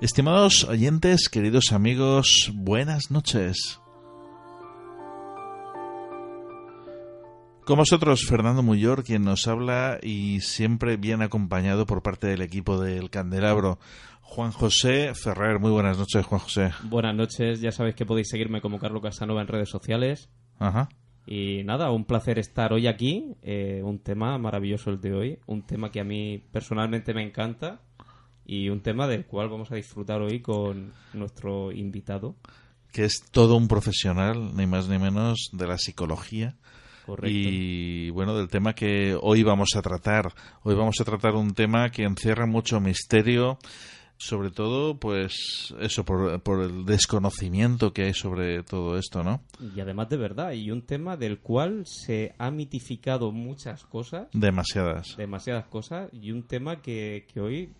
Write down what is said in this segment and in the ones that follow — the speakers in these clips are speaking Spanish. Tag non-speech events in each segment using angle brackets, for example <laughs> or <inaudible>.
Estimados oyentes, queridos amigos, buenas noches. Con vosotros, Fernando Muyor, quien nos habla y siempre bien acompañado por parte del equipo del Candelabro. Juan José Ferrer, muy buenas noches, Juan José. Buenas noches, ya sabéis que podéis seguirme como Carlos Casanova en redes sociales. Ajá. Y nada, un placer estar hoy aquí. Eh, un tema maravilloso el de hoy. Un tema que a mí personalmente me encanta y un tema del cual vamos a disfrutar hoy con nuestro invitado. Que es todo un profesional, ni más ni menos, de la psicología. Correcto. Y bueno, del tema que hoy vamos a tratar. Hoy vamos a tratar un tema que encierra mucho misterio, sobre todo, pues eso, por, por el desconocimiento que hay sobre todo esto, ¿no? Y además de verdad, y un tema del cual se ha mitificado muchas cosas. Demasiadas. Demasiadas cosas, y un tema que, que hoy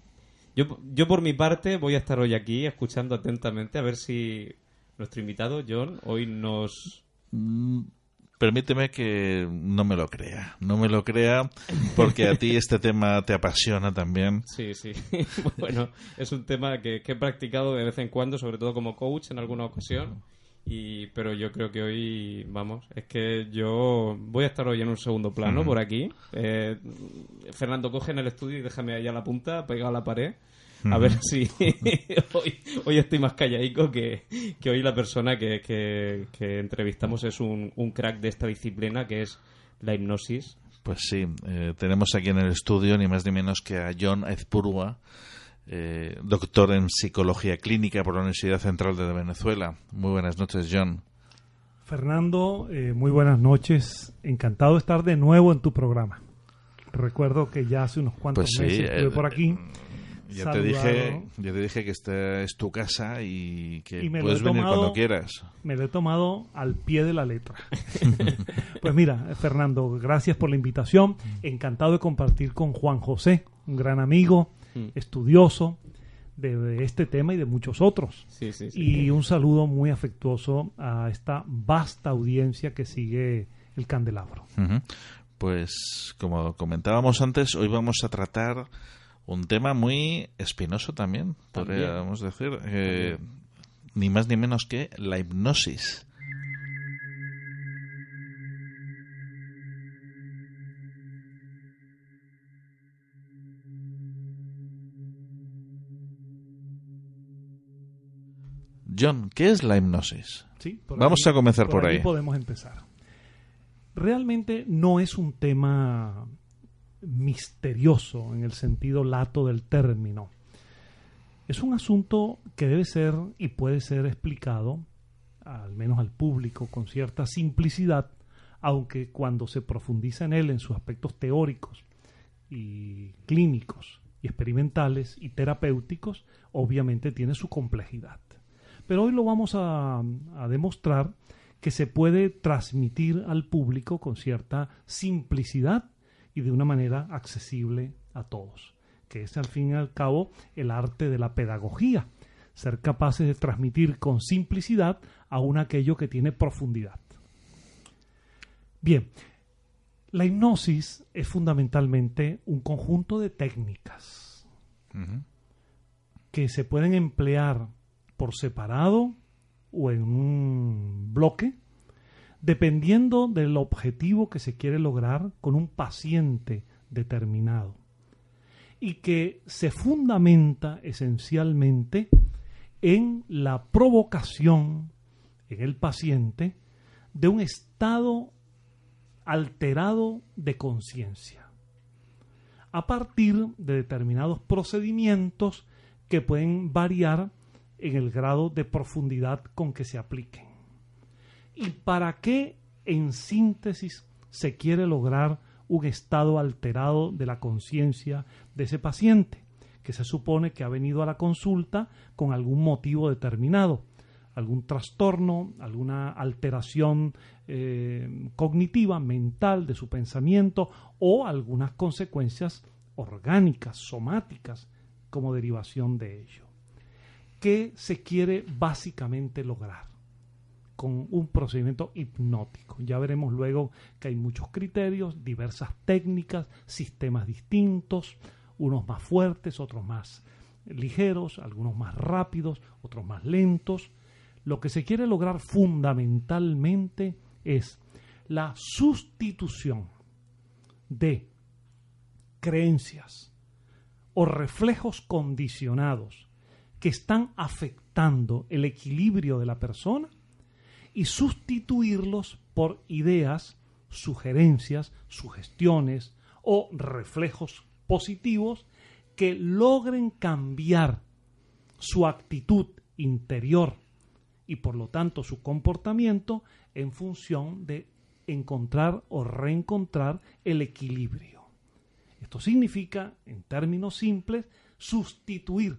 yo, yo por mi parte voy a estar hoy aquí escuchando atentamente a ver si nuestro invitado, John, hoy nos... Mm, permíteme que no me lo crea, no me lo crea porque a ti este tema te apasiona también. <laughs> Sí, sí. <laughs> bueno, es un tema que, que he practicado de vez en cuando, sobre todo como coach en alguna ocasión. Y, pero yo creo que hoy, vamos, es que yo voy a estar hoy en un segundo plano por aquí. Eh, Fernando, coge en el estudio y déjame allá la punta, pegado a la pared. A ver si <laughs> hoy, hoy estoy más calladico que, que hoy la persona que, que, que entrevistamos es un, un crack de esta disciplina que es la hipnosis. Pues sí, eh, tenemos aquí en el estudio ni más ni menos que a John Ezpurua, eh, doctor en psicología clínica por la Universidad Central de Venezuela. Muy buenas noches, John. Fernando, eh, muy buenas noches. Encantado de estar de nuevo en tu programa. Recuerdo que ya hace unos cuantos Pues sí, meses estuve eh, por aquí. Ya te, dije, ya te dije que esta es tu casa y que Y puedes venir cuando quieras. Me lo he tomado al pie de la letra. <laughs> pues mira, Fernando, gracias por la invitación. Encantado de compartir con Juan José, un gran amigo, Mm. estudioso de, de este tema y de muchos otros. Sí, sí, sí. Y un saludo muy afectuoso a esta vasta audiencia que sigue el candelabro. Pues como comentábamos antes, hoy vamos a tratar un tema muy espinoso también, También. podríamos decir, eh, ni más ni menos que la hipnosis. John, ¿qué es la hipnosis? Sí, por Vamos a comenzar por allí ahí. podemos empezar. Realmente no es un tema misterioso en el sentido lato del término. Es un asunto que debe ser y puede ser explicado, al menos al público, con cierta simplicidad, aunque cuando se profundiza en él en sus aspectos teóricos y clínicos y experimentales y terapéuticos, obviamente tiene su complejidad. Pero hoy lo vamos a, a demostrar que se puede transmitir al público con cierta simplicidad y de una manera accesible a todos. que es al fin y al cabo el arte de la pedagogía, ser capaces de transmitir con simplicidad aún aquello que tiene profundidad. Bien, la hipnosis es fundamentalmente un conjunto de técnicas que se pueden emplear por separado o en un bloque, dependiendo del objetivo que se quiere lograr con un paciente determinado y que se fundamenta esencialmente en la provocación en el paciente de un estado alterado de conciencia a partir de determinados procedimientos que pueden variar en el grado de profundidad con que se apliquen. ¿Y para qué en síntesis se quiere lograr un estado alterado de la conciencia de ese paciente, que se supone que ha venido a la consulta con algún motivo determinado, algún trastorno, alguna alteración eh, cognitiva, mental de su pensamiento o algunas consecuencias orgánicas, somáticas, como derivación de ello. ¿Qué se quiere básicamente lograr? con un procedimiento hipnótico. Ya veremos luego que hay muchos criterios, diversas técnicas, sistemas distintos, unos más fuertes, otros más ligeros, algunos más rápidos, otros más lentos. Lo que se quiere lograr fundamentalmente es la sustitución de creencias o reflejos condicionados que están afectando el equilibrio de la persona y sustituirlos por ideas, sugerencias, sugestiones o reflejos positivos que logren cambiar su actitud interior y por lo tanto su comportamiento en función de encontrar o reencontrar el equilibrio. Esto significa, en términos simples, sustituir